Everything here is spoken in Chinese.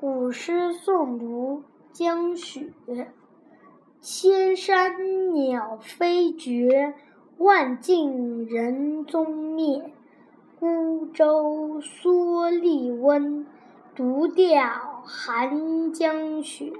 古诗诵读江雪。千山鸟飞绝万径人踪灭。孤舟蓑笠翁独钓寒江雪。